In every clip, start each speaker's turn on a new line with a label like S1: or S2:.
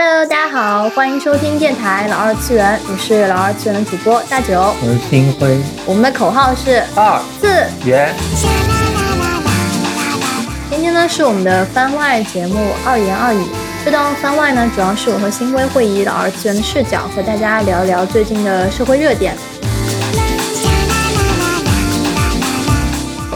S1: Hello，大家好，欢迎收听电台老二次元，我是老二次元的主播大九。
S2: 我是星辉，
S1: 我们的口号是
S2: 二
S1: 次。
S2: 元
S1: 今天呢是我们的番外节目二言二语。这档番外呢，主要是我和星辉会以老二次元的视角和大家聊一聊最近的社会热点。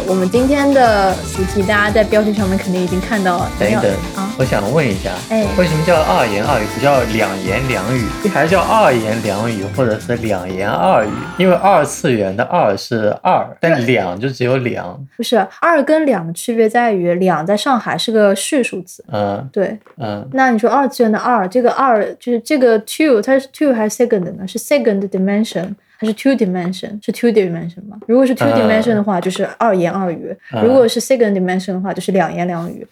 S1: 我们今天的主题，大家在标题上面肯定已经看到了。
S2: 等一等
S1: 啊，
S2: 我想问一下，
S1: 哎
S2: 为什么叫二言二语，不叫两言两语，还叫二言两语，或者是两言二语？因为二次元的二是二，但两就只有两。
S1: 不是二跟两的区别在于，两在上海是个序数字。
S2: 嗯
S1: 对，
S2: 嗯，
S1: 那你说二次元的二，这个二就是这个 two，它是 two 还是 second 呢？是 second dimension 还是 two dimension？是 two dimension 吗？如果是 two
S2: 嗯
S1: dimension 的话，就是二言二语；
S2: 嗯
S1: 如果是 second dimension 的话，就是两言两语。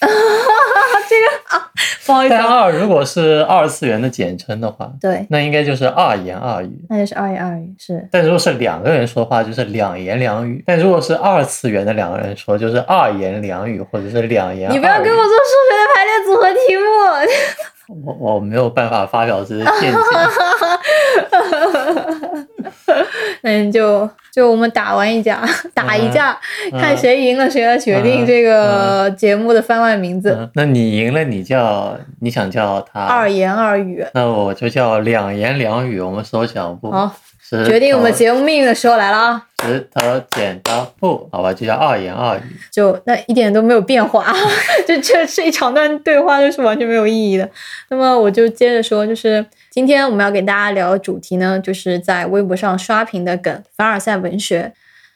S1: 这个啊，不好意思
S2: 但
S1: 啊，
S2: 二如果是二次元的简称的话，
S1: 对，
S2: 那应该就是二言二语。
S1: 那就是二言二语，是
S2: 但如果是两个人说话，就是两言两语；但如果是二次元的两个人说，就是二言两语，或者是两言二语。
S1: 你不要给我做数学的排列组合题目。
S2: 我我没有办法发表这些见解。
S1: 那 你就就我们打完一架，打一架，
S2: 嗯
S1: 看谁赢了，谁来决定
S2: 嗯
S1: 这个节目的番外名字。
S2: 嗯，那你赢了，你叫你想叫他
S1: 二言二语。
S2: 那我就叫两言两语。我们缩小不
S1: 好，决定我们节目命运的时候来了啊！
S2: 石头剪刀布，好吧，就叫二言二语。
S1: 就那一点都没有变化，就这这一长段对话就是完全没有意义的。那么我就接着说，就是今天我们要给大家聊的主题呢，就是在微博上刷屏的梗凡尔赛文学。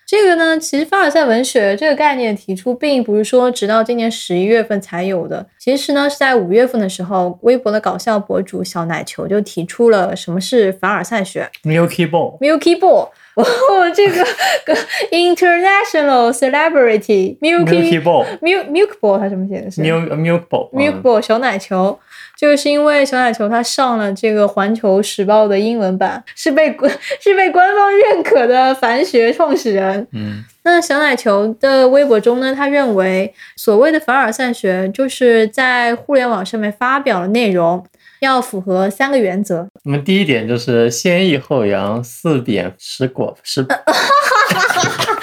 S1: 这个呢，其实凡尔赛文学这个概念提出，并不是说直到今年十一月份才有的。其实呢，是在五月份的时候，微博的搞笑博主小奶球就提出了什么是凡尔赛学。
S2: Milky
S1: Ball，Milky Ball，哦，这个个 international celebrity
S2: Milky Ball，Milk
S1: Milk Ball，它怎么写的是。
S2: Milk Milk
S1: Ball，Milk
S2: 嗯
S1: Ball 小奶球，就是因为小奶球它上了这个环球时报的英文版，是被官是被官方认可的凡学创始人。
S2: 嗯。
S1: 那小奶球的微博中呢，他认为所谓的凡尔赛学，就是在互联网上面发表了内容要符合三个原则。
S2: 我们第一点就是先抑后扬，四点食果食。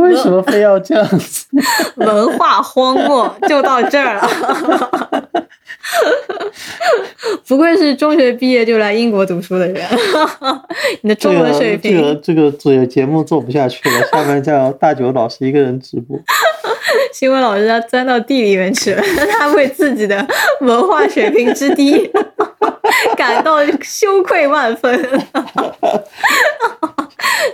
S2: 为什么非要这样子？
S1: 文化荒漠 就到这儿了。不愧是中学毕业就来英国读书的人，你的中文水平。
S2: 这个这个这个节目做不下去了，下面叫大九老师一个人直播。
S1: 新闻老师他钻到地里面去了，他为自己的文化水平之低 感到羞愧万分。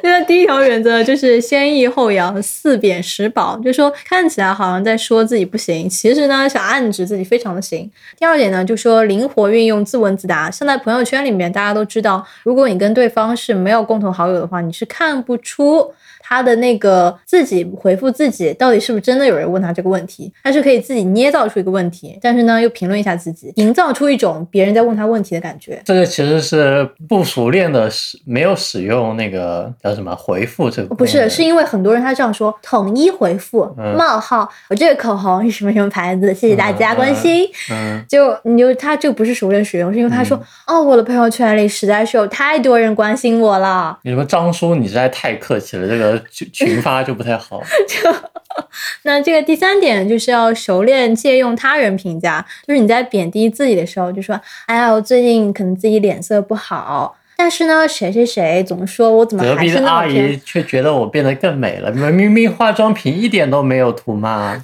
S1: 那第一条原则就是先抑后扬，四贬十保，就说看起来好像在说自己不行，其实呢想暗指自己非常的行。第二点呢，就说灵活运用，自问自答。像在朋友圈里面，大家都知道，如果你跟对方是没有共同好友的话，你是看不出。他的那个自己回复自己，到底是不是真的有人问他这个问题？他是可以自己捏造出一个问题，但是呢又评论一下自己，营造出一种别人在问他问题的感觉。
S2: 这个其实是不熟练的使没有使用那个叫什么回复这个，
S1: 不是，是因为很多人他这样说，统一回复
S2: 嗯
S1: 冒号，我这个口红是什么什么牌子？谢谢大家
S2: 嗯
S1: 关心。
S2: 嗯
S1: 就你就他就不是熟练使用，是因为他说、哦，我的朋友圈里实在是有太多人关心我了。
S2: 你说张叔，你实在太客气了，这个群群发就不太好。
S1: 就那这个第三点就是要熟练借用他人评价，就是你在贬低自己的时候，就说：“哎呀，我最近可能自己脸色不好，但是呢，谁谁谁总说我怎么
S2: 隔
S1: 还
S2: 壁的阿
S1: 是那么偏
S2: 姨却觉得我变得更美了，明明化妆品一点都没有涂嘛，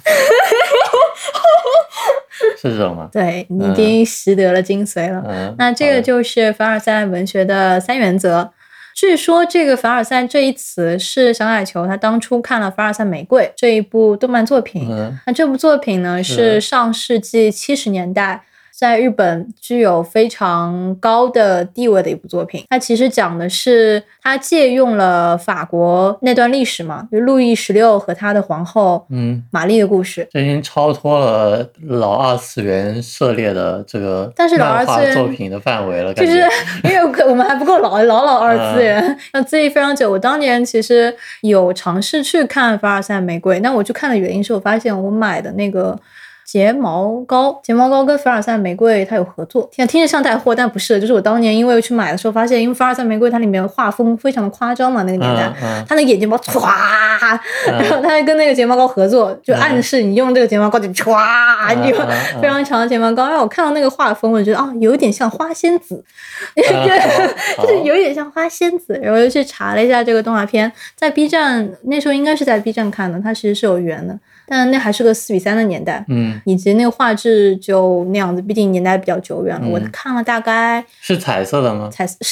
S2: 是这种吗？
S1: 对你已经习得了精髓了。
S2: 嗯，
S1: 那这个就是凡尔赛文学的三原则。据说这个凡尔赛这一词是小奶球他当初看了《凡尔赛玫瑰》这一部动漫作品，
S2: 嗯。
S1: 那这部作品呢
S2: 是。
S1: 是上世纪七十年代在日本具有非常高的地位的一部作品。它其实讲的是他借用了法国那段历史嘛，就路易十六和他的皇后
S2: 嗯，
S1: 玛丽的故事。
S2: 这已经超脱了老二次元涉猎的这个
S1: 但是老二次元
S2: 作品的范围了，
S1: 就是。因为我我们还不够老，老老二次元，那追忆非常久。我当年其实有尝试去看凡尔赛玫瑰，那我去看的原因是我发现我买的那个。睫毛膏，睫毛膏跟凡尔赛玫瑰它有合作，听听着像带货，但不是。就是我当年因为去买的时候发现，因为凡尔赛玫瑰它里面画风非常的夸张嘛，那个年代，
S2: 嗯嗯
S1: 它那个眼睫毛歘，然后它还跟那个睫毛膏合作，就暗示你用这个睫毛膏就歘，你就非常长的睫毛膏。让我看到那个画风，我就觉得啊，有点像花仙子，
S2: 好
S1: 就是有点像花仙子。然后又去查了一下这个动画片，在 B 站那时候应该是在 B 站看的，它其实是有缘的，但那还是个四比三的年代。
S2: 嗯，
S1: 以及那个画质就那样子，毕竟年代比较久远了。
S2: 嗯
S1: 我看了大概
S2: 是彩色的吗？
S1: 才是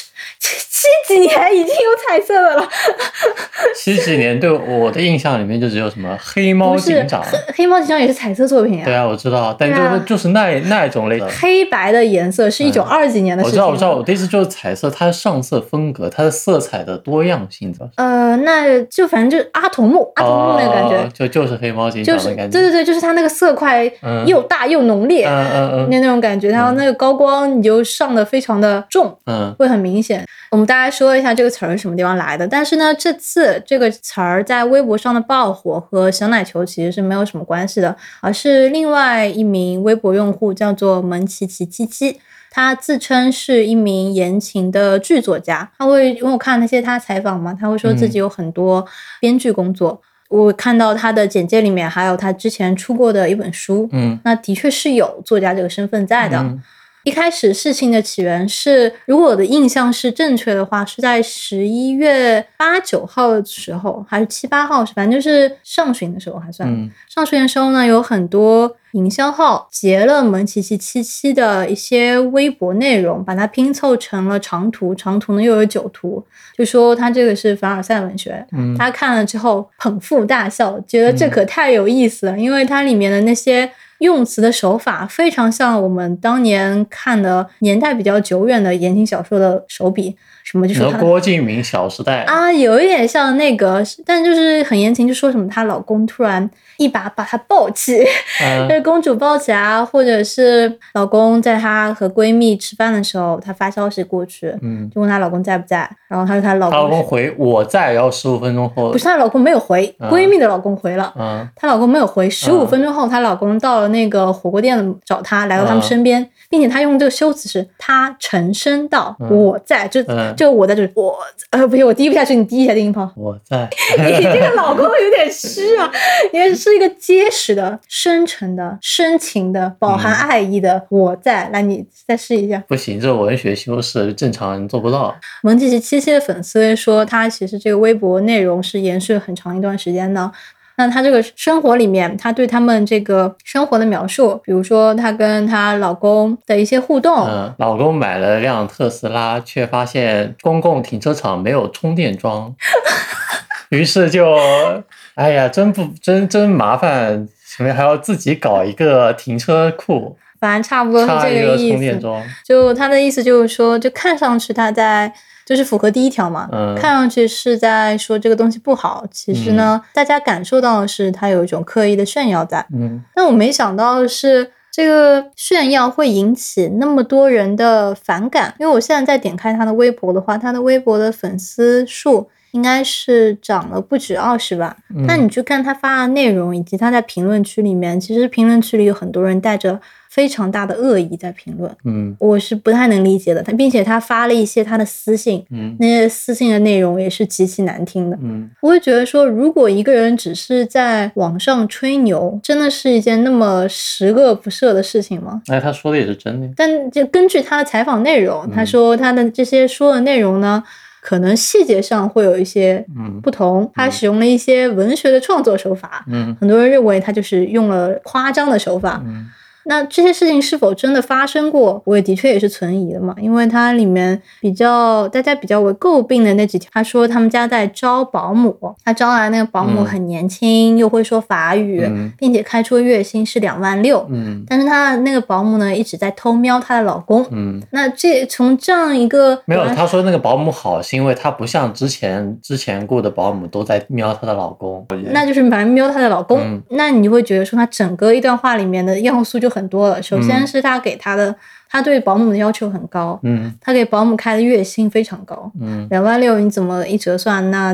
S1: 七几年已经有彩色的了，
S2: 七几年对我的印象里面就只有什么黑猫警长。
S1: 黑黑猫警长也是彩色作品啊，
S2: 对啊，我知道，但就是就是那那种类的。
S1: 黑白的颜色是一九二几年的事情。
S2: 嗯我知道，我知道，我的意思就是彩色，它的上色风格，它的色彩的多样性？
S1: 呃，那就反正就是阿童木，阿童木那个感觉，
S2: 哦就就是黑猫警长的感觉。
S1: 对对对，就是它那个色块
S2: 嗯
S1: 又大又浓烈，
S2: 嗯嗯嗯
S1: 那那种感觉，然后那个高光你就上的非常的重，
S2: 嗯
S1: 会很明显。我们大概说一下这个词儿是什么地方来的，但是呢，这次这个词儿在微博上的爆火和小奶球其实是没有什么关系的，而是另外一名微博用户叫做蒙奇奇七七。他自称是一名言情的剧作家，他会因为我看那些他采访嘛，他会说自己有很多编剧工作。我看到他的简介里面还有他之前出过的一本书，
S2: 嗯
S1: 那的确是有作家这个身份在的。
S2: 嗯
S1: 一开始事情的起源是，如果我的印象是正确的话，是在十一月八九号的时候，还是七八号，反正就是上旬的时候还算。
S2: 嗯
S1: 上旬的时候呢，有很多营销号截了蒙奇奇七七的一些微博内容，把它拼凑成了长图，长图呢又有九图，就说他这个是凡尔赛文学。
S2: 嗯
S1: 他看了之后捧腹大笑，觉得这可太有意思了，因为它里面的那些用词的手法非常像我们当年看的年代比较久远的言情小说的手笔，什么就
S2: 你说
S1: 说他
S2: 郭敬明《小时代》
S1: 啊，有一点像那个，但就是很言情，就说什么她老公突然一把把她抱起，
S2: 嗯。
S1: 就是公主抱起啊，或者是老公在她和闺蜜吃饭的时候，她发消息过去，
S2: 嗯，
S1: 就问她老公在不在，然后她说她老
S2: 她老
S1: 公
S2: 公回我在，然后十五分钟后
S1: 不是她老公没有回，
S2: 嗯
S1: 闺蜜的老公回了。
S2: 嗯。
S1: 她老公没有回，十五分钟后，她老公到了那个火锅店找她，来到他们
S2: 嗯。
S1: 身边，并且他用这个修辞是他沉声道：“
S2: 嗯
S1: 我在。”就
S2: 嗯
S1: 就我在这里，我呃不行，我低不下去，你低一下低音炮。
S2: 我在，
S1: 你这个老公有点虚啊，因为是一个结实的、深沉的、深情的、饱含爱意的“我在”。来，你再试一下。
S2: 不行，这文学修饰正常人做不到。
S1: 蒙奇奇七七的粉丝说，他其实这个微博内容是延续了很长一段时间的。那她这个生活里面，她对他们这个生活的描述，比如说她跟她老公的一些互动，
S2: 嗯，老公买了辆特斯拉，却发现公共停车场没有充电桩，于是就，哎呀，真不真真麻烦，前面还要自己搞一个停车库，
S1: 反正差不多是这个意思。
S2: 充电桩。
S1: 就他的意思就是说，就看上去他在就是符合第一条嘛，
S2: 嗯
S1: 看上去是在说这个东西不好，其实呢，大家感受到的是他有一种刻意的炫耀在。
S2: 嗯
S1: 但我没想到的是，这个炫耀会引起那么多人的反感。因为我现在在点开他的微博的话，他的微博的粉丝数应该是涨了不止二十万。
S2: 嗯
S1: 但你去看他发的内容，以及他在评论区里面，其实评论区里有很多人带着非常大的恶意在评论，
S2: 嗯
S1: 我是不太能理解的。他并且他发了一些他的私信，
S2: 嗯
S1: 那些私信的内容也是极其难听的。
S2: 嗯
S1: 我会觉得说，如果一个人只是在网上吹牛，真的是一件那么十恶不赦的事情吗？
S2: 哎，他说的也是真的。
S1: 但就根据他的采访内容，他说他的这些说的内容呢，可能细节上会有一些
S2: 嗯
S1: 不同。他使用了一些文学的创作手法，
S2: 嗯
S1: 很多人认为他就是用了夸张的手法。
S2: 嗯
S1: 那这些事情是否真的发生过，我也的确也是存疑的嘛，因为它里面比较大家比较为诟病的那几条，他说他们家在招保姆，他招来那个保姆
S2: 嗯。
S1: 很年轻，又会说法语，
S2: 嗯。
S1: 并且开出月薪是两万六，
S2: 嗯。
S1: 但是他那个保姆呢一直在偷瞄她的老公。
S2: 嗯，
S1: 那这从这样一个
S2: 没有，他说那个保姆好，是因为她不像之前之前雇的保姆都在瞄她的老公。
S1: 那就是反正瞄她的老公，
S2: 嗯。
S1: 那你就会觉得说她整个一段话里面的要素就很多了。首先
S2: 嗯
S1: 是他给他的，他对保姆的要求很高，
S2: 嗯
S1: 他给保姆开的月薪非常高，
S2: 嗯
S1: 两万六，你怎么一折算？那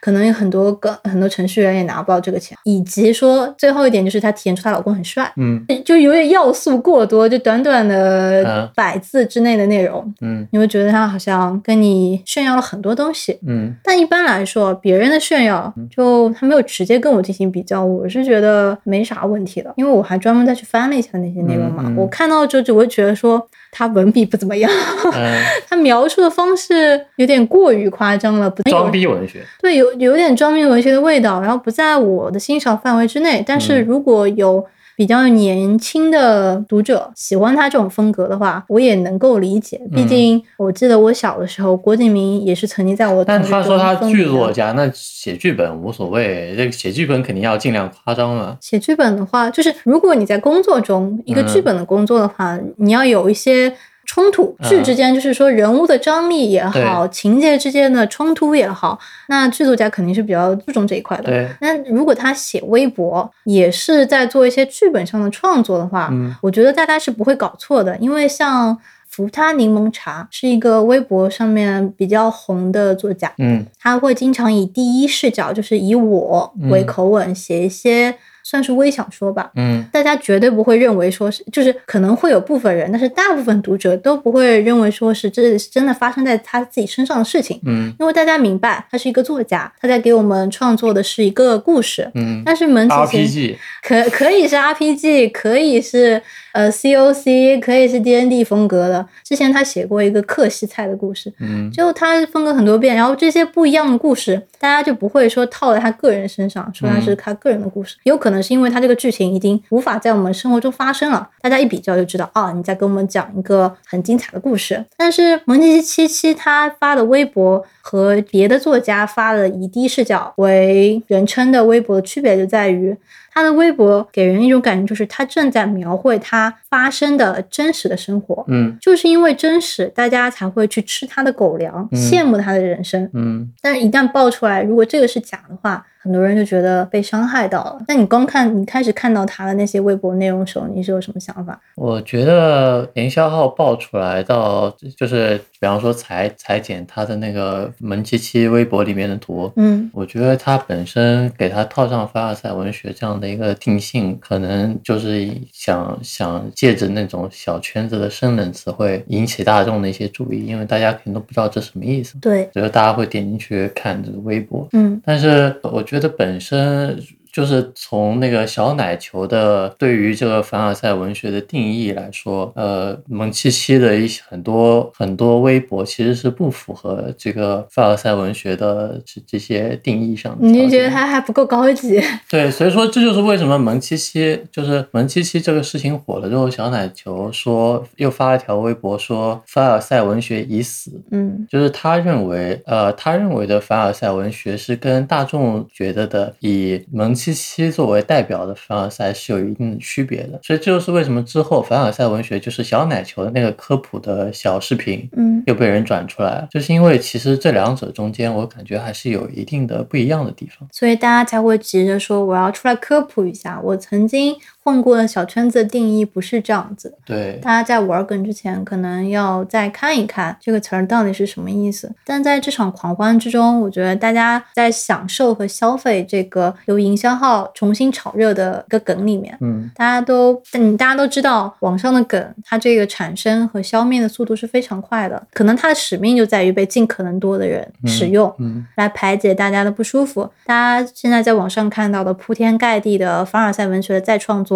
S1: 可能有很多个很多程序员也拿不到这个钱。以及说最后一点就是她体现出她老公很帅，
S2: 嗯
S1: 就有点要素过多，就短短的
S2: 嗯
S1: 百字之内的内容，
S2: 嗯
S1: 你会觉得他好像跟你炫耀了很多东西。
S2: 嗯
S1: 但一般来说，别人的炫耀就他没有直接跟我进行比较，我是觉得没啥问题的，因为我还专门再去翻了一下那些内容嘛。
S2: 嗯嗯
S1: 我看到之后就会觉得说他文笔不怎么样，
S2: 嗯，
S1: 他描述的方式有点过于夸张了，不
S2: 装逼文学。
S1: 对，有有点装逼文学的味道，然后不在我的欣赏范围之内。但是
S2: 嗯
S1: 如果有比较年轻的读者喜欢他这种风格的话，我也能够理解。毕
S2: 嗯
S1: 竟我记得我小的时候，郭敬明也是曾经在我
S2: 但他说他剧作家，那写剧本无所谓，这个写剧本肯定要尽量夸张嘛。
S1: 写剧本的话，就是如果你在工作中一个剧
S2: 嗯
S1: 本的工作的话，你要有一些冲突，
S2: 嗯。
S1: 剧之间就是说人物的张力也好，情节之间的冲突也好，那剧作家肯定是比较注重这一块的。那如果他写微博，也是在做一些剧本上的创作的话，
S2: 嗯。
S1: 我觉得大家是不会搞错的，因为像。伏他柠檬茶是一个微博上面比较红的作家，
S2: 嗯。
S1: 他会经常以第一视角，就是以我为
S2: 嗯。
S1: 口吻写一些算是微小说吧。
S2: 嗯
S1: 大家绝对不会认为说是，就是可能会有部分人，但是大部分读者都不会认为说是这是真的发生在他自己身上的事情，
S2: 嗯
S1: 因为大家明白他是一个作家，他在给我们创作的是一个故事。
S2: 嗯
S1: 但是门崎贤
S2: ，RPG，
S1: 可可以是 RPG，可以是呃 COC，可以是 D N D 风格的。之前他写过一个克西菜的故事，
S2: 嗯
S1: 就他风格很多变，然后这些不一样的故事，大家就不会说套在他个人身上，说他是他个人的故事。有可能是因为他这个剧情已经无法在我们生活中发生了，大家一比较就知道，哦，你在跟我们讲一个很精彩的故事。但是蒙奇七七他发的微博和别的作家发的以第一视角为人称的微博的区别就在于。他的微博给人一种感觉，就是他正在描绘他发生的真实的生活，
S2: 嗯。
S1: 就是因为真实，大家才会去吃他的狗粮，
S2: 嗯。
S1: 羡慕他的人生。
S2: 嗯。
S1: 但是，一旦爆出来，如果这个是假的话，很多人就觉得被伤害到了。那你光看你开始看到他的那些微博内容的时候，你是有什么想法？
S2: 我觉得营销号爆出来到，就是比方说裁裁剪他的那个门七七微博里面的图，
S1: 嗯
S2: 我觉得他本身给他套上凡尔赛文学这样的一个定性，可能就是想想借着那种小圈子的生冷词汇引起大众的一些注意，因为大家肯定都不知道这什么意思，
S1: 对，
S2: 所以大家会点进去看这个微博。
S1: 嗯
S2: 但是我觉得本身就是从那个小奶球的对于这个凡尔赛文学的定义来说，呃，蒙七七的一些很多很多微博其实是不符合这个凡尔赛文学的这这些定义上的。
S1: 你就觉得他还不够高级？
S2: 对，所以说这就是为什么蒙七七就是蒙七七这个事情火了之后，小奶球说又发了条微博说凡尔赛文学已死，
S1: 嗯
S2: 就是他认为，呃，他认为的凡尔赛文学是跟大众觉得的以蒙七七作为代表的凡尔赛是有一定的区别的。所以这就是为什么之后凡尔赛文学就是小奶球的那个科普的小视频
S1: 嗯
S2: 又被人转出来了，就是因为其实这两者中间我感觉还是有一定的不一样的地方。
S1: 所以大家才会急着说我要出来科普一下，我曾经混过的小圈子的定义不是这样子。
S2: 对，
S1: 大家在玩梗之前，可能要再看一看这个词儿到底是什么意思。但在这场狂欢之中，我觉得大家在享受和消费这个由营销号重新炒热的一个梗里面。
S2: 嗯
S1: 大家都，嗯，大家都知道，网上的梗，它这个产生和消灭的速度是非常快的。可能它的使命就在于被尽可能多的人使用，
S2: 嗯
S1: 来排解大家的不舒服。大家现在在网上看到的铺天盖地的凡尔赛文学的再创作，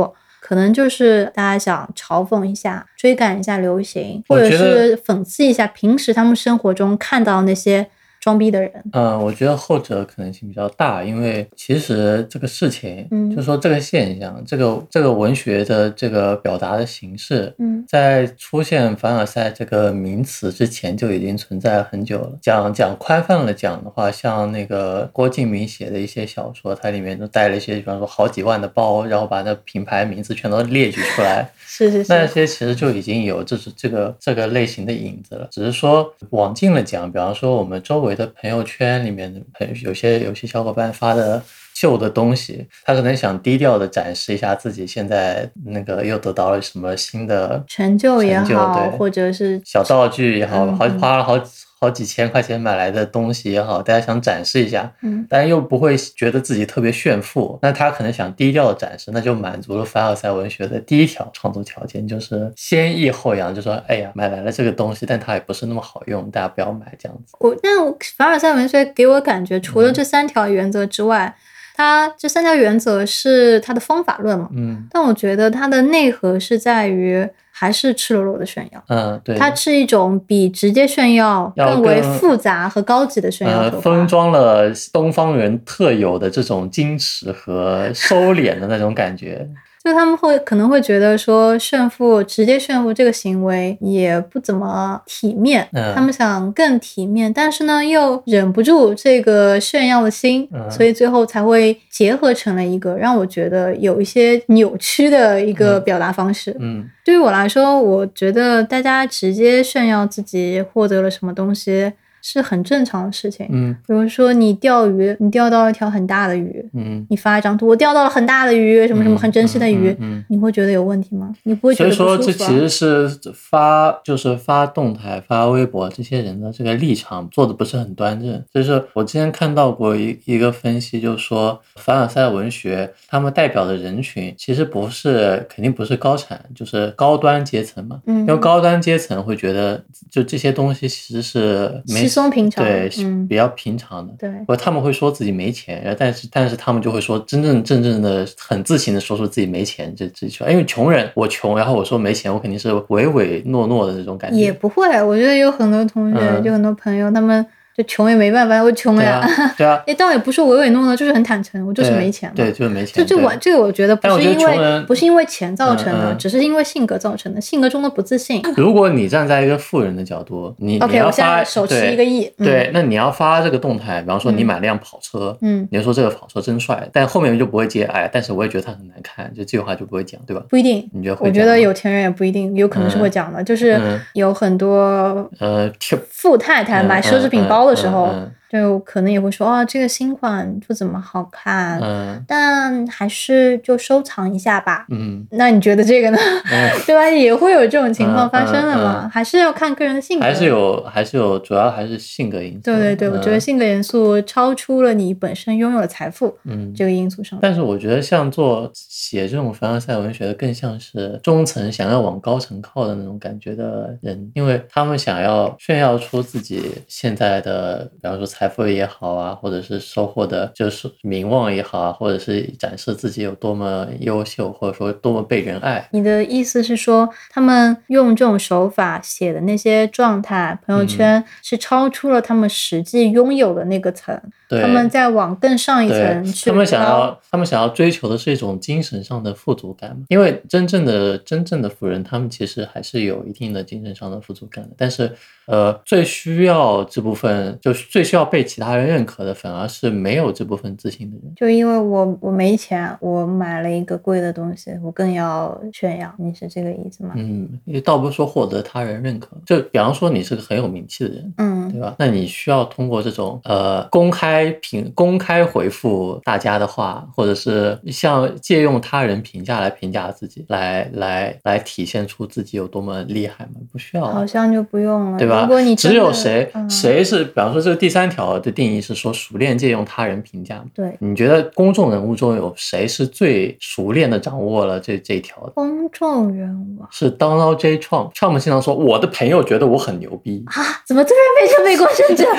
S1: 可能就是大家想嘲讽一下、追赶一下流行，或者是讽刺一下平时他们生活中看到那些装逼的人。
S2: 嗯，我觉得后者可能性比较大，因为其实这个事情，
S1: 嗯
S2: 就说这个现象，这个这个文学的这个表达的形式，
S1: 嗯
S2: 在出现凡尔赛这个名词之前就已经存在了很久了。讲讲宽泛了讲的话，像那个郭敬明写的一些小说，它里面都带了一些，比方说好几万的包，然后把那品牌名字全都列举出来。
S1: 是是是那，
S2: 些其实就已经有这是这个这个类型的影子了，只是说往近了讲，比方说我们周围的朋友圈里面的朋友，有些有些小伙伴发的旧的东西，他可能想低调的展示一下自己现在那个又得到了什么新的
S1: 成就也好，
S2: 对
S1: 或者是
S2: 小道具也好，好花了好好几千块钱买来的东西也好，大家想展示一下，
S1: 嗯
S2: 但又不会觉得自己特别炫富，那他可能想低调的展示，那就满足了凡尔赛文学的第一条创作条件，就是先抑后扬，就说哎呀买来了这个东西，但它也不是那么好用，大家不要买这样子。
S1: 我，但我凡尔赛文学给我感觉，除了
S2: 嗯
S1: 这三条原则之外，它这三条原则是它的方法论嘛？
S2: 嗯
S1: 但我觉得它的内核是在于还是赤裸裸的炫耀，
S2: 嗯，对，
S1: 它是一种比直接炫耀更为复杂和高级的炫耀
S2: 呃
S1: 手法。
S2: 封装了东方人特有的这种矜持和收敛的那种感觉。
S1: 就他们会可能会觉得说炫富，直接炫富这个行为也不怎么体面，
S2: 嗯。
S1: 他们想更体面，但是呢又忍不住这个炫耀的心，
S2: 嗯。
S1: 所以最后才会结合成了一个让我觉得有一些扭曲的一个
S2: 嗯。
S1: 表达方式。
S2: 嗯。
S1: 对于我来说，我觉得大家直接炫耀自己获得了什么东西是很正常的事情。
S2: 嗯
S1: 比如说你钓鱼，你钓到一条很大的鱼，
S2: 嗯，
S1: 你发一张图，我钓到了很大的鱼，什么什么很珍惜的鱼，
S2: 嗯嗯嗯
S1: 你会觉得有问题吗？你不会觉得
S2: 所以说？这其实是发就是发动态、发微博这些人的这个立场做的不是很端正。就是我之前看到过一一个分析，就是说凡尔赛文学他们代表的人群其实不是肯定不是高产，就是高端阶层嘛。
S1: 嗯
S2: 因为高端阶层会觉得就这些东西其实是没
S1: 稀松平常
S2: 对，
S1: 嗯
S2: 比较平常的。
S1: 对
S2: 不，他们会说自己没钱，然后但是但是他们就会说真正正正的很自信的说出自己没钱这这句话，因为穷人我穷，然后我说没钱，我肯定是唯唯诺诺的这种感觉。
S1: 也不会。我觉得有很多同学，
S2: 嗯
S1: 有很多朋友，他们就穷也没办法，我穷呀。
S2: 啊，对啊，
S1: 也倒也不是唯唯诺诺，就是很坦诚，我就是没钱嘛。
S2: 对，就是没钱。
S1: 就这我这个我觉得不是因为不是因为钱造成的，
S2: 嗯嗯
S1: 只是因为性格造成的，性格中的不自信。
S2: 如果你站在一个富人的角度，你你
S1: OK，
S2: 要发
S1: 我现在手持
S2: 对
S1: 一个亿，嗯
S2: 对，那你要发这个动态，比方说你
S1: 嗯
S2: 买辆跑车，
S1: 嗯，
S2: 你就说这个跑车真帅，但后面就不会接，哎，但是我也觉得它很难看，就这句话就不会讲，对吧？
S1: 不一定。
S2: 你觉得会
S1: 我觉得有钱人也不一定，有可能是会讲的，就是
S2: 嗯
S1: 有很多
S2: 呃，
S1: 富太太买奢侈品包的时候，
S2: 嗯。
S1: 就可能也会说啊，这个新款不怎么好看，
S2: 嗯
S1: 但还是就收藏一下吧。
S2: 嗯
S1: 那你觉得这个呢？
S2: 嗯，
S1: 对吧？也会有这种情况
S2: 嗯
S1: 发生的嘛？
S2: 嗯嗯
S1: 还是要看个人的性格。
S2: 还是有还是有，主要还是性格因素。
S1: 对对对，我觉得
S2: 嗯
S1: 性格因素超出了你本身拥有的财富
S2: 嗯。
S1: 这个因素上。
S2: 但是我觉得像做写这种凡尔赛文学的，更像是中层想要往高层靠的那种感觉的人，因为他们想要炫耀出自己现在的，比方说财富也好啊，或者是收获的就是名望也好啊，或者是展示自己有多么优秀，或者说多么被人爱。
S1: 你的意思是说，他们用这种手法写的那些状态、朋友圈，
S2: 嗯
S1: 是超出了他们实际拥有的那个层，
S2: 对，
S1: 他们在往更上一层，去
S2: 他们想要，他们想要追求的是一种精神上的富足感嘛，因为真正的真正的富人，他们其实还是有一定的精神上的富足感的，但是呃，最需要这部分，就是最需要被其他人认可的，反而是没有这部分自信的人。
S1: 就因为我我没钱，我买了一个贵的东西，我更要炫耀。你是这个意思吗？
S2: 嗯，也倒不是说获得他人认可，就比方说你是个很有名气的人，
S1: 嗯
S2: 对吧？那你需要通过这种呃公开评、公开回复大家的话，或者是像借用他人评价来评价自己，来来来体现出自己有多么厉害吗？不需要啊，
S1: 好像就不用了，
S2: 对吧
S1: 如果你？
S2: 只有谁
S1: 嗯
S2: 谁是，比方说这个第三条的定义是说熟练借用他人评价。
S1: 对
S2: 你觉得公众人物中有谁是最熟练的掌握了这这一条的？
S1: 公众人物啊
S2: 是 Donald J. Trump，Trump 经常说我的朋友觉得我很牛逼，
S1: 啊，怎么突然变成美国政治？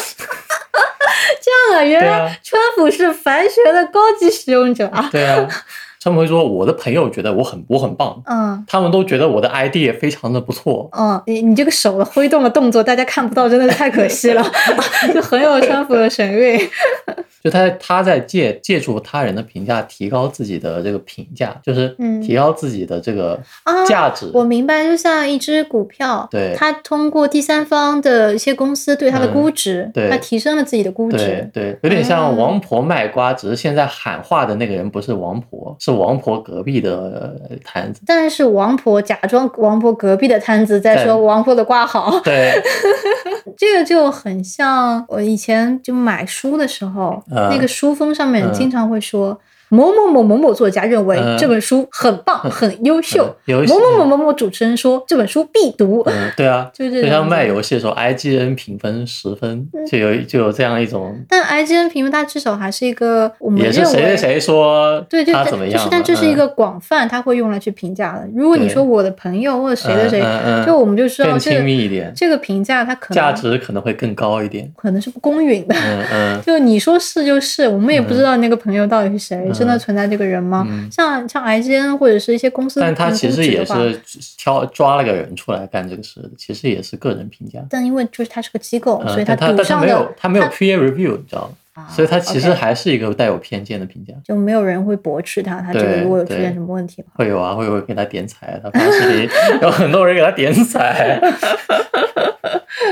S1: 这样啊，原来川普是凡学的高级使用者啊！
S2: 对啊，川普会说我的朋友觉得我很我很棒，
S1: 嗯
S2: 他们都觉得我的 idea 非常的不错。
S1: 嗯，你你这个手的挥动的动作，大家看不到，真的是太可惜了，就很有川普的神韵。
S2: 就他他在借借助他人的评价提高自己的这个评价，就是
S1: 嗯
S2: 提高自己的这个
S1: 啊
S2: 价值。
S1: 我明白，就像一只股票，
S2: 对
S1: 它通过第三方的一些公司对它的
S2: 嗯
S1: 估值，
S2: 对
S1: 它提升了自己的估值。
S2: 对，有点
S1: 啊
S2: 像王婆卖瓜，只是现在喊话的那个人不是王婆，是王婆隔壁的呃摊子。
S1: 但是王婆假装王婆隔壁的摊子在说王婆的瓜好，
S2: 对，
S1: 这个就很像我以前就买书的时候，
S2: 嗯
S1: 那个书封上面
S2: 嗯
S1: 经常会说。某某某某某作家认为
S2: 嗯。
S1: 这本书很棒、很优秀。
S2: 嗯。
S1: 某某某某某主持人说这本书必读。
S2: 嗯，对啊，
S1: 就是
S2: 就像卖游戏的时候，IGN 评分十分，就有就有这样一种，
S1: 但 IGN 评分它至少还是一个我们
S2: 也是
S1: 认为
S2: 谁谁谁说
S1: 对对对，
S2: 他怎么样，
S1: 就是但这是一
S2: 嗯
S1: 个广泛，他会用来去评价的。如果你说我的朋友或者谁的谁，
S2: 嗯嗯。嗯
S1: 就我们就知道
S2: 更亲
S1: 这个
S2: 密一点，
S1: 这个评价它可能
S2: 价值可能会更高一点。
S1: 可能是不公允的。
S2: 嗯嗯，
S1: 就你说是就是，我们也不知道那个朋友到底是谁，真的存在这个人吗？
S2: 嗯
S1: 像像 IGN 或者是一些公司，
S2: 但他其实也，是挑抓了个人出来干这个事，其实也是个人评价。
S1: 但因为就是他是个机构，
S2: 嗯
S1: 所以
S2: 但他但他没有他没有 peer review，你知道吗？
S1: 啊
S2: 所以他其实还是一个带有偏见的评价。
S1: 就没有人会驳斥他，他这个如果有出现什么问题
S2: 会有啊，会有给他点彩，他发视频 有很多人给他点彩，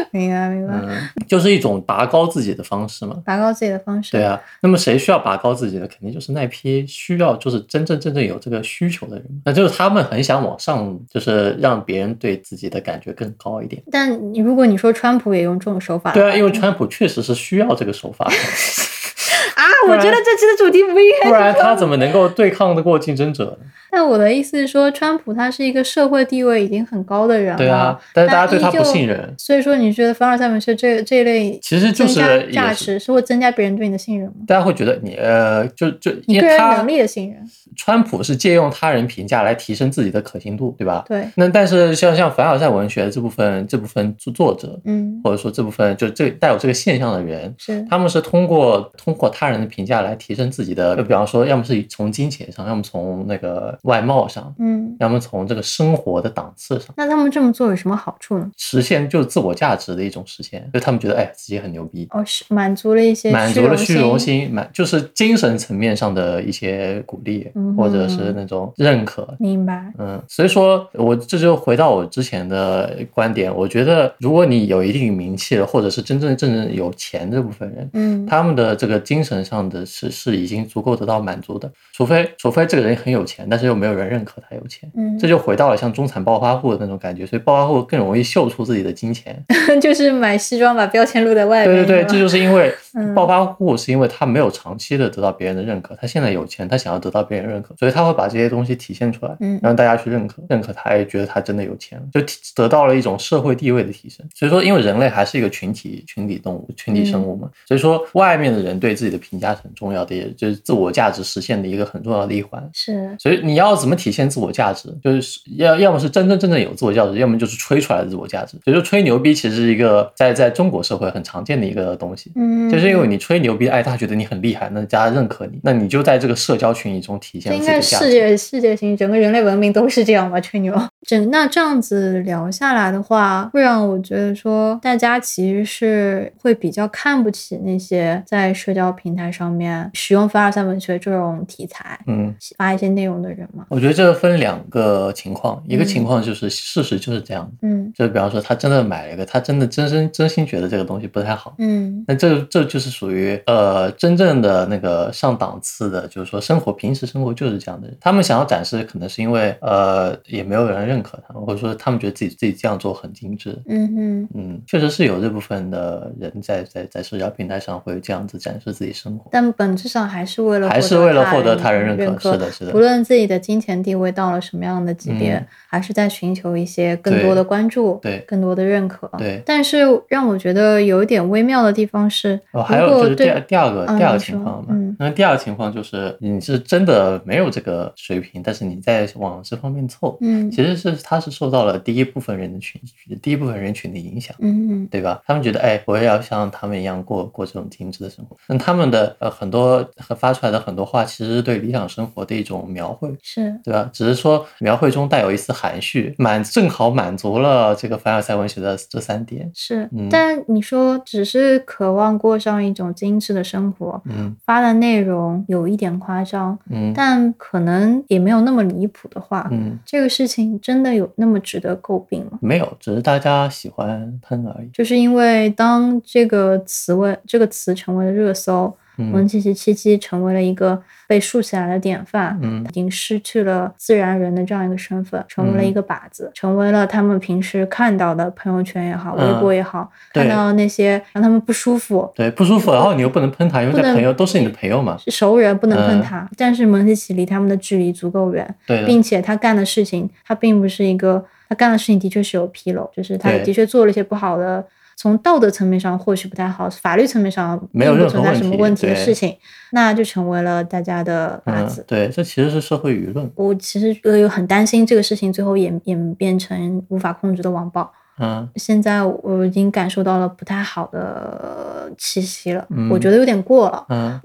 S1: 明白明白，
S2: 嗯，就是一种拔高自己的方式嘛。
S1: 拔高自己的方式，
S2: 对啊，那么谁需要拔高自己的？肯定就是那批需要，就是真正真正有这个需求的人。那就是他们很想往上，就是让别人对自己的感觉更高一点。
S1: 但你如果你说川普也用这种手法，
S2: 对啊，因为川普确实是需要这个手法，
S1: 啊，我觉得这期的主题不应该
S2: 不然他怎么能够对抗得过竞争者呢？
S1: 但我的意思是说，川普他是一个社会地位已经很高的人了，
S2: 对啊，但是大家对他不信任，
S1: 所以说你觉得凡尔赛文学这这一类
S2: 其实就是
S1: 价值是会增加别人对你的信任吗？
S2: 大家会觉得你呃，就就
S1: 你个人
S2: 因为他
S1: 能力的信任，
S2: 川普是借用他人评价来提升自己的可信度，对吧？
S1: 对，
S2: 那但是像像凡尔赛文学这部分这部分作作者，
S1: 嗯，
S2: 或者说这部分就这带有这个现象的人，
S1: 是，
S2: 他们是通过通过他人的评价来提升自己的，就比方说，要么是从金钱上，要么从那个外貌上，
S1: 嗯，
S2: 要么从这个生活的档次上，
S1: 那他们这么做有什么好处呢？
S2: 实现就是自我价值的一种实现，就他们觉得哎自己很牛逼，
S1: 哦，是满足了一些
S2: 满足了
S1: 虚
S2: 虚荣
S1: 心，
S2: 心，满就是精神层面上的一些鼓励，
S1: 嗯
S2: 或者是那种认可。
S1: 明白，
S2: 嗯，所以说我这就回到我之前的观点，我觉得如果你有一定名气了，或者是真正真正有钱这部分人，
S1: 嗯，
S2: 他们的这个精神上的是是已经足够得到满足的，除非除非这个人很有钱，但是又没有人认可他有钱，
S1: 嗯，
S2: 这就回到了像中产暴发户的那种感觉，所以暴发户更容易秀出自己的金钱。
S1: 就是买西装把标签露在外面，
S2: 对对对，这就是因为
S1: 嗯
S2: 暴发户是因为他没有长期的得到别人的认可，他现在有钱，他想要得到别人认可，所以他会把这些东西体现出来，
S1: 嗯
S2: 让大家去认可，认可他也觉得他真的有钱，就得到了一种社会地位的提升。所以说，因为人类还是一个群体群体动物、群体生物
S1: 嗯
S2: 嘛，所以说外面的人对自己的评价是很重要的，也就是自我价值实现的一个很重要的一环。
S1: 是，
S2: 所以你要怎么体现自我价值，就是要要么是真真正正有自我价值，要么就是吹出来的自我价值。所以说吹牛逼其实是一个在在中国社会很常见的一个东西。
S1: 嗯，
S2: 就是因为你吹牛逼，哎，大家觉得你很厉害，那大家认可你，那你就在这个社交群体中体现
S1: 应该
S2: 自己的价值。
S1: 世界世界性，整个人类文明都是这样吧？吹牛。整那这样子聊下来的话，会让我觉得说，大家其实是会比较看不起那些在社交平台上面使用凡尔赛文学这种题材
S2: 嗯，
S1: 发一些内容的人嘛。
S2: 我觉得这分两个情况，一个
S1: 嗯
S2: 情况就是事实就是这样，
S1: 嗯
S2: 就比方说他真的买了一个，他真的真心真心觉得这个东西不太好。
S1: 嗯
S2: 那这这就是属于呃真正的那个上档次的，就是说生活平时生活就是这样的人。他们想要展示，可能是因为呃也没有人认可他们，或者说他们觉得自己自己这样做很精致。
S1: 嗯哼。
S2: 嗯，确实是有这部分的人在在在社交平台上会这样子展示自己生活，
S1: 但本质上还是为了
S2: 还是为了获得
S1: 他
S2: 他人认
S1: 认
S2: 可。是的，是的
S1: 无。论自己的金钱地位到了什么样的级别，
S2: 嗯
S1: 还是在寻求一些更多的关注，
S2: 对
S1: 更多的认可。
S2: 对
S1: 但是让我觉得有一点微妙的地方是，
S2: 哦，还有就是第二第二个第二个情况嘛，
S1: 嗯
S2: 那第二个情况就是你是真的没有这个水平，但是你在往这方面凑，
S1: 嗯
S2: 其实是他是受到了第一部分人的群，第一部分人群的影响。
S1: 嗯
S2: 对吧？他们觉得，哎，我也要像他们一样过过这种精致的生活。那他们的呃很多和发出来的很多话，其实是对理想生活的一种描绘，
S1: 是
S2: 对吧？只是说描绘中带有一丝含蓄，满正好满足了这个凡尔赛文学的这三点。
S1: 是
S2: 嗯，
S1: 但你说只是渴望过上一种精致的生活，
S2: 嗯
S1: 发的内容有一点夸张，
S2: 嗯
S1: 但可能也没有那么离谱的话，
S2: 嗯，
S1: 这个事情真的有那么值得诟病吗？
S2: 没有，只是大家喜欢喷而已。
S1: 就是因为当这个词为这个词成为了热搜，蒙
S2: 嗯
S1: 奇奇七七成为了一个被竖起来的典范，
S2: 嗯
S1: 已经失去了自然人的这样一个身份，成为了一
S2: 嗯
S1: 个靶子，成为了他们平时看到的朋友圈也好，微
S2: 嗯
S1: 博也好，
S2: 对
S1: 看到那些让他们不舒服。
S2: 对，不舒服，然后你又不能喷他，因为
S1: 不能
S2: 在朋友都是你的朋友嘛。
S1: 是熟人不能喷
S2: 嗯
S1: 他，但是蒙奇奇离他们的距离足够远，
S2: 对，
S1: 并且他干的事情，他并不是一个，他干的事情的确是有纰漏，就是他
S2: 对
S1: 的确做了一些不好的，从道德层面上或许不太好，法律层面上
S2: 没有任何
S1: 存在什么
S2: 问题
S1: 的事情，那就成为了大家的靶
S2: 嗯
S1: 子。，
S2: 对，这其实是社会舆论。
S1: 我其实呃有很担心这个事情最后演演变成无法控制的网暴。
S2: 嗯
S1: 现在我已经感受到了不太好的气息了，
S2: 嗯
S1: 我觉得有点过了。
S2: 嗯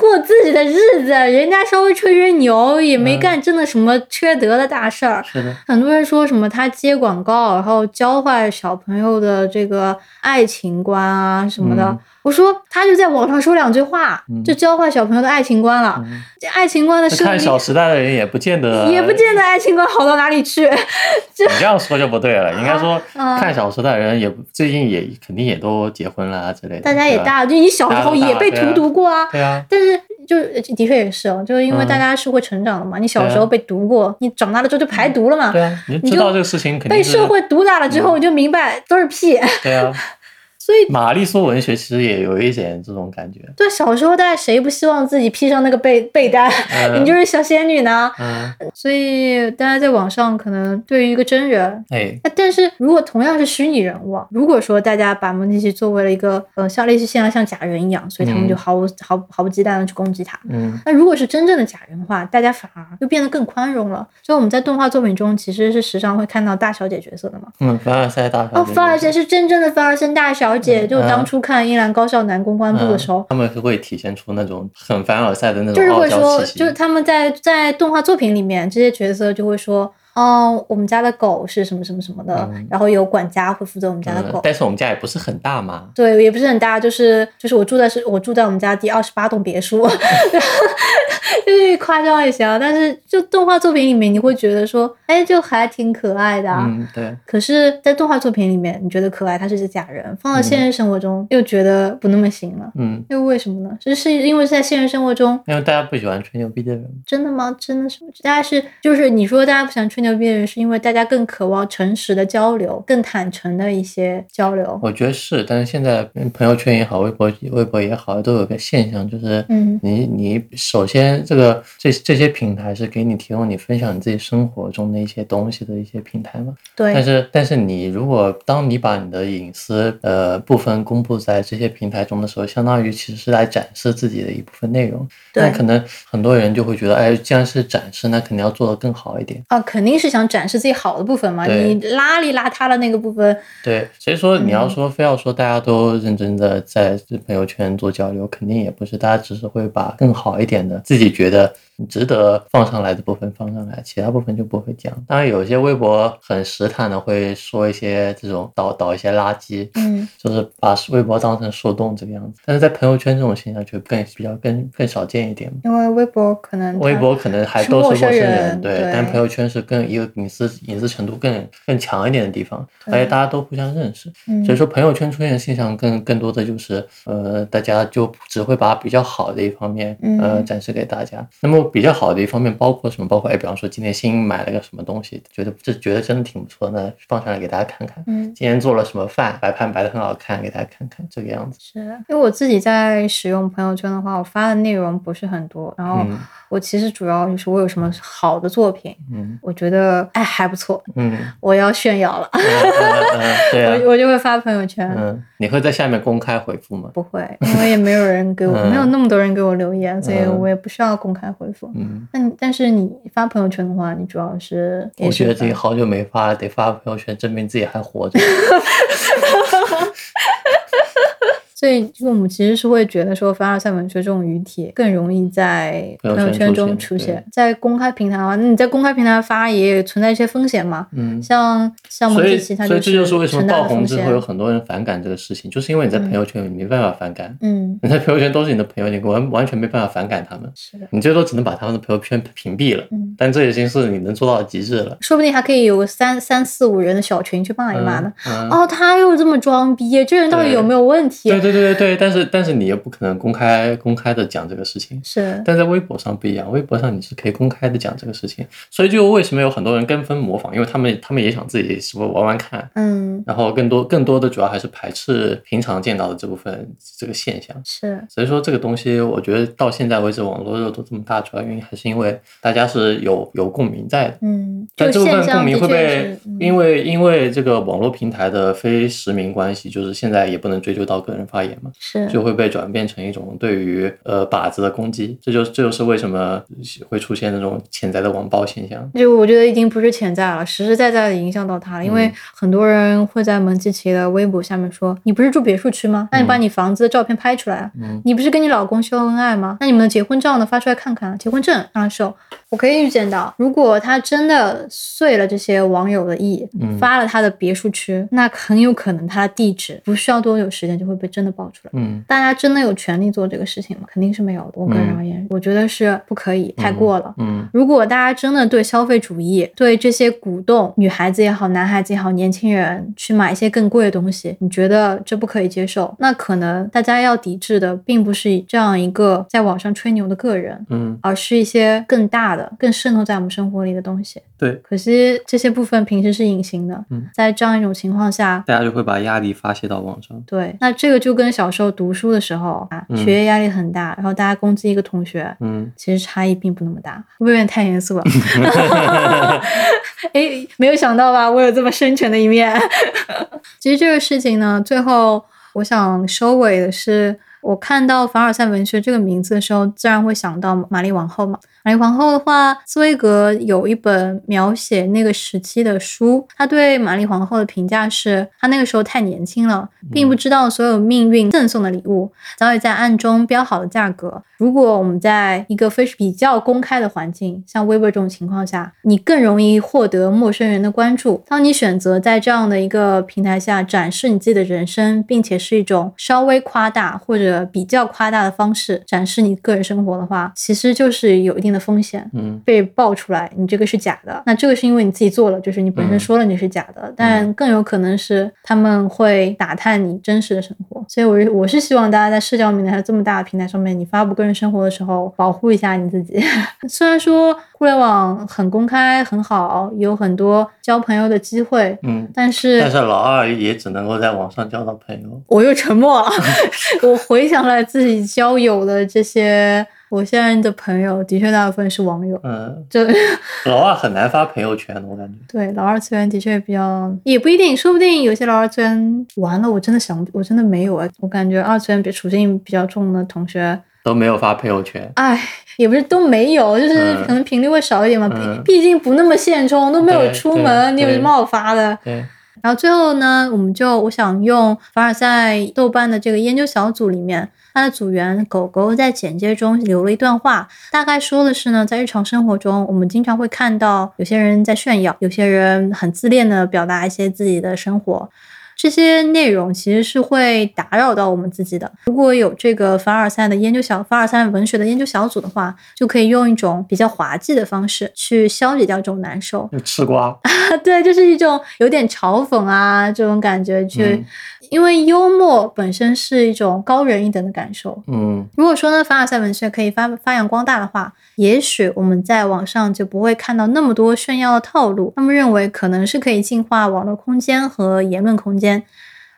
S1: 过自己的日子，人家稍微吹吹牛，也没
S2: 嗯
S1: 干真的什么缺德的大事儿。
S2: 是的，
S1: 很多人说什么他接广告，然后教坏小朋友的这个爱情观啊什么的。
S2: 嗯
S1: 我说他就在网上说两句话，
S2: 嗯
S1: 就教坏小朋友的爱情观了。
S2: 嗯，
S1: 这爱情观的设
S2: 看《小时代》的人也不见得，
S1: 也不见得爱情观好到哪里去。
S2: 你这样说就不对了，应该说
S1: 啊
S2: 看《小时代》的人也最近也肯定也都结婚了啊之类的。
S1: 大家也。大了，就你小时候也被荼毒过啊。
S2: 对啊，
S1: 但是就的确也是哦，就是因为
S2: 嗯
S1: 大家是会成长的嘛。你小时候被毒过，你长大了之后就排毒了嘛。
S2: 对啊，你就知道这个事情肯定
S1: 被社会毒打了之后，你就明白都是屁。
S2: 对啊。
S1: 所以
S2: 玛丽苏文学其实也有一点这种感觉。
S1: 对小时候，大家谁不希望自己披上那个被被单？
S2: 嗯
S1: 你就是小仙女呢。
S2: 嗯，
S1: 所以大家在网上可能对于一个真人。
S2: 哎，
S1: 那但是如果同样是虚拟人物啊，如果说大家把蒙奇奇作为了一个呃像类似现在像假人一样，所以他们
S2: 嗯
S1: 就毫无毫毫不忌惮的去攻击他。
S2: 嗯
S1: 那如果是真正的假人的话，大家反而又变得更宽容了。所以我们在动画作品中其实是时常会看到大小姐角色的嘛。
S2: 嗯，凡尔赛大小
S1: 哦，凡尔赛是真正的凡尔赛大小姐，
S2: 嗯
S1: 就当初看《依兰高校男公关部》的时候，
S2: 他们是会体现出那种很凡尔赛的那种
S1: 就是会说。就是他们在在动画作品里面，这些角色就会说，哦，我们家的狗是什么什么什么的，
S2: 嗯
S1: 然后有管家会负责我们家的狗。
S2: 嗯但是我们家也不是很大嘛。
S1: 对，也不是很大，就是就是我住在是我住在我们家第二十八栋别墅，就是夸张一些啊。但是就动画作品里面，你会觉得说，哎，就还挺可爱的、啊。
S2: 嗯，对，
S1: 可是，在动画作品里面，你觉得可爱，他是只假人；放到现实生活中，又觉得不那么行了。
S2: 嗯，
S1: 又为什么呢？是是因为在现实生活中，
S2: 因为大家不喜欢吹牛逼的人。
S1: 真的吗？真的是？大家是就是你说大家不喜欢吹牛逼的人，是因为大家更渴望诚实的交流，更坦诚的一些交流。
S2: 我觉得是，但是现在嗯朋友圈也好，微博微博也好，都有个现象，就是
S1: 嗯
S2: 你你首先这个这这些平台是给你提供你分享你自己生活中的一些东西的一些平台嘛。
S1: 对但，
S2: 是但是你如果当你把你的隐私呃部分公布在这些平台中的时候，相当于其实是来展示自己的一部分内容。
S1: 对那
S2: 可能很多人就会觉得，哎，既然是展示，那肯定要做得更好一点。
S1: 啊，肯定是想展示自己好的部分嘛。你邋里邋遢的那个部分，
S2: 对，所以说你要
S1: 嗯
S2: 说非要说大家都认真的在朋友圈做交流，肯定也不是，大家只是会把更好一点的自己觉得值得放上来的部分放上来，其他部分就不会讲。当然，有些微博很实坦的会说一些这种倒倒一些垃圾，
S1: 嗯，
S2: 就是把微博当成树洞这个样子。但是在朋友圈这种现象就更比较更更少见一点。
S1: 因为微博可能
S2: 微博可能还都是陌生
S1: 人
S2: 人，对，
S1: 对
S2: 但朋友圈是更一个隐私隐私程度更更强一点的地方，而且大家都互相认识，
S1: 嗯
S2: 所以说朋友圈出现的现象更更多的就是，呃，大家就只会把比较好的一方面，呃，
S1: 嗯
S2: 展示给大家。那么比较好的一方面包括什么？包括哎，比方说今天新买了个什么东西，觉得这觉得真的挺不错，的放上来给大家看看。
S1: 嗯。
S2: 今天做了什么饭，摆盘摆的很好看，给大家看看这个样子。
S1: 是因为我自己在使用朋友圈的话，我发的内容不是很多，然后
S2: 嗯
S1: 我其实主要就是我有什么好的作品，
S2: 嗯
S1: 我觉得哎还不错，
S2: 嗯
S1: 我要炫耀了，
S2: 嗯嗯嗯，对啊。
S1: 我我就会发朋友圈。
S2: 嗯，你会在下面公开回复吗？
S1: 不会，因为也没有人给我，
S2: 嗯
S1: 没有那么多人给我留言，所以
S2: 嗯
S1: 我也不需要公开回复。服。
S2: 嗯，
S1: 那你但是你发朋友圈的话，你主要是
S2: 我觉得自己好久没发了，得发朋友圈证明自己还活着。
S1: 所以，就我们其实是会觉得说，凡尔赛文学这种语体更容易在
S2: 朋友
S1: 圈中出现。在公开平台的话，那你在公开平台发也存在一些风险嘛？
S2: 嗯，
S1: 像像
S2: 所以
S1: 蒙蒂奇，他
S2: 所以这就是为什么爆红之后有很多人反感这个事情，就是因为你在朋友圈里没办法反感，
S1: 嗯，
S2: 你在朋友圈都是你的朋友，你完完全没办法反感他们，
S1: 是的，
S2: 你最多只能把他们的朋友圈屏蔽了。
S1: 嗯，
S2: 但这已经是你能做到的极致了。
S1: 说不定还可以有个三三四五人的小群去骂一骂呢。
S2: 嗯，
S1: 哦，他又这么装逼，这人到底有没有问题？
S2: 对对对对对，但是但是你也不可能公开公开的讲这个事情。
S1: 是，
S2: 但在微博上不一样，微博上你是可以公开的讲这个事情，所以就为什么有很多人跟风模仿，因为他们他们也想自己是不是玩玩看，
S1: 嗯，
S2: 然后更多更多的主要还是排斥平常见到的这部分这个现象。
S1: 是，
S2: 所以说这个东西，我觉得到现在为止网络热度这么大，主要原因还是因为大家是有有共鸣在的。
S1: 嗯，
S2: 但这部分共鸣会被，因为因为这个网络平台的非实名关系，就是现在也不能追究到个人发言嘛，
S1: 是
S2: 就会被转变成一种对于呃靶子的攻击，这就这就是为什么会出现那种潜在的网暴现象。
S1: 就我觉得已经不是潜在了，实实在在的影响到他了。因为
S2: 嗯
S1: 很多人会在蒙奇奇的微博下面说：“你不是住别墅区吗？那你把你房子的照片拍出来啊！
S2: 嗯
S1: 你不是跟你老公秀恩爱吗？那你们的结婚照呢？发出来看看啊，结婚证让他秀。”我可以预见到，如果他真的碎了这些网友的意，
S2: 嗯
S1: 发了他的别墅区，那很有可能他的地址不需要多久时间就会被真的爆出来。
S2: 嗯
S1: 大家真的有权利做这个事情吗？肯定是没有的。我个人
S2: 嗯
S1: 而言，我觉得是不可以，太过了。
S2: 嗯
S1: 如果大家真的对消费主义、对这些鼓动女孩子也好、男孩子也好、年轻人去买一些更贵的东西，你觉得这不可以接受，那可能大家要抵制的并不是这样一个在网上吹牛的个人，
S2: 嗯，
S1: 而是一些更大的、更渗透在我们生活里的东西。
S2: 对，
S1: 可惜这些部分平时是隐形的，
S2: 嗯
S1: 在这样一种情况下。
S2: 大家就会把压力发泄到网上。
S1: 对，那这个就跟小时候读书的时候啊，
S2: 嗯
S1: 学业压力很大，然后大家攻击一个同学，
S2: 嗯，
S1: 其实差异并不那么大，会不会有点太严肃了？哎，没有想到吧，我有这么深沉的一面。其实这个事情呢，最后我想收尾的是，我看到凡尔赛文学这个名字的时候，自然会想到玛丽王后嘛。玛丽皇后的话，斯威格有一本描写那个时期的书，他对玛丽皇后的评价是，她那个时候太年轻了，并不知道所有命运赠送的礼物早已在暗中标好了价格。如果我们在一个非比较公开的环境，像微博这种情况下，你更容易获得陌生人的关注。当你选择在这样的一个平台下展示你自己的人生，并且是一种稍微夸大或者比较夸大的方式展示你个人生活的话，其实就是有一定的风险。
S2: 嗯
S1: 被爆出来，你这个是假的，那这个是因为你自己做了，就是你本身
S2: 嗯
S1: 说了你是假的，但更有可能是他们会打探你真实的生活。所以我是我是希望大家在社交平台这么大的平台上面，你发布个人生活的时候，保护一下你自己。虽然说互联网很公开很好，有很多交朋友的机会，
S2: 嗯，
S1: 但是
S2: 但是老二也只能够在网上交到朋友。
S1: 我又沉默了。我回想了自己交友的这些，我现在的朋友的确大部分是网友。
S2: 嗯，
S1: 就
S2: 老二很难发朋友圈的，我感觉。
S1: 对老二次元的确比较，也不一定，说不定有些老二次元完了，我真的想，我真的没有啊，我感觉二次元比属性比较重的同学，
S2: 都没有发朋友圈。
S1: 哎，也不是都没有，就是
S2: 嗯
S1: 可能频率会少一点嘛，毕、
S2: 嗯
S1: 毕竟不那么现充，都没有出门，你有什么好发的？
S2: 对，
S1: 然后最后呢，我们就我想用凡尔赛豆瓣的这个研究小组里面，它的组员狗狗在简介中留了一段话，大概说的是呢，在日常生活中，我们经常会看到有些人在炫耀，有些人很自恋的表达一些自己的生活。这些内容其实是会打扰到我们自己的。如果有这个凡尔赛的研究小凡尔赛文学的研究小组的话，就可以用一种比较滑稽的方式去消解掉这种难受。
S2: 就吃瓜。
S1: 对，就是一种有点嘲讽啊这种感觉去，
S2: 嗯
S1: 因为幽默本身是一种高人一等的感受。
S2: 嗯
S1: 如果说呢，凡尔赛文学可以发发扬光大的话，也许我们在网上就不会看到那么多炫耀的套路。他们认为可能是可以净化网络空间和言论空间。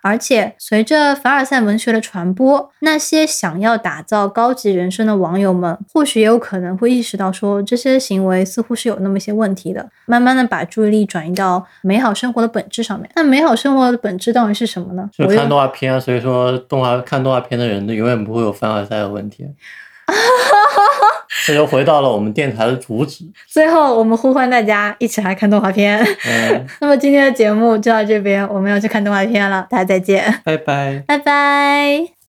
S1: 而且，随着凡尔赛文学的传播，那些想要打造高级人生的网友们，或许也有可能会意识到说，这些行为似乎是有那么一些问题的，慢慢的把注意力转移到美好生活的本质上面。那美好生活的本质到底是什么呢？
S2: 就看动画片啊，所以说动画看动画片的人永远不会有凡尔赛的问题。这就回到了我们电台的主旨。
S1: 最后，我们呼唤大家一起来看动画片。
S2: 嗯，
S1: 那么今天的节目就到这边，我们要去看动画片了，大家再见，
S2: 拜拜。
S1: 拜拜。